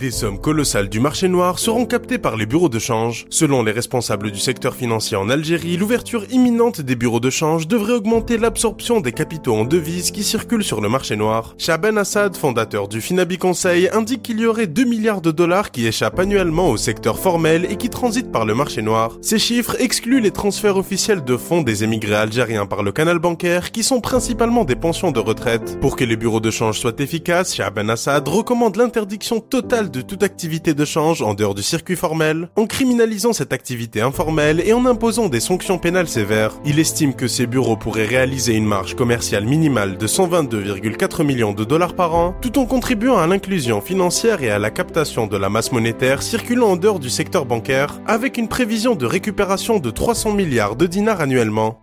Des sommes colossales du marché noir seront captées par les bureaux de change. Selon les responsables du secteur financier en Algérie, l'ouverture imminente des bureaux de change devrait augmenter l'absorption des capitaux en devises qui circulent sur le marché noir. Shaben Assad, fondateur du Finabi Conseil, indique qu'il y aurait 2 milliards de dollars qui échappent annuellement au secteur formel et qui transitent par le marché noir. Ces chiffres excluent les transferts officiels de fonds des émigrés algériens par le canal bancaire qui sont principalement des pensions de retraite. Pour que les bureaux de change soient efficaces, Shaben Assad recommande l'interdiction totale de toute activité de change en dehors du circuit formel, en criminalisant cette activité informelle et en imposant des sanctions pénales sévères. Il estime que ces bureaux pourraient réaliser une marge commerciale minimale de 122,4 millions de dollars par an, tout en contribuant à l'inclusion financière et à la captation de la masse monétaire circulant en dehors du secteur bancaire, avec une prévision de récupération de 300 milliards de dinars annuellement.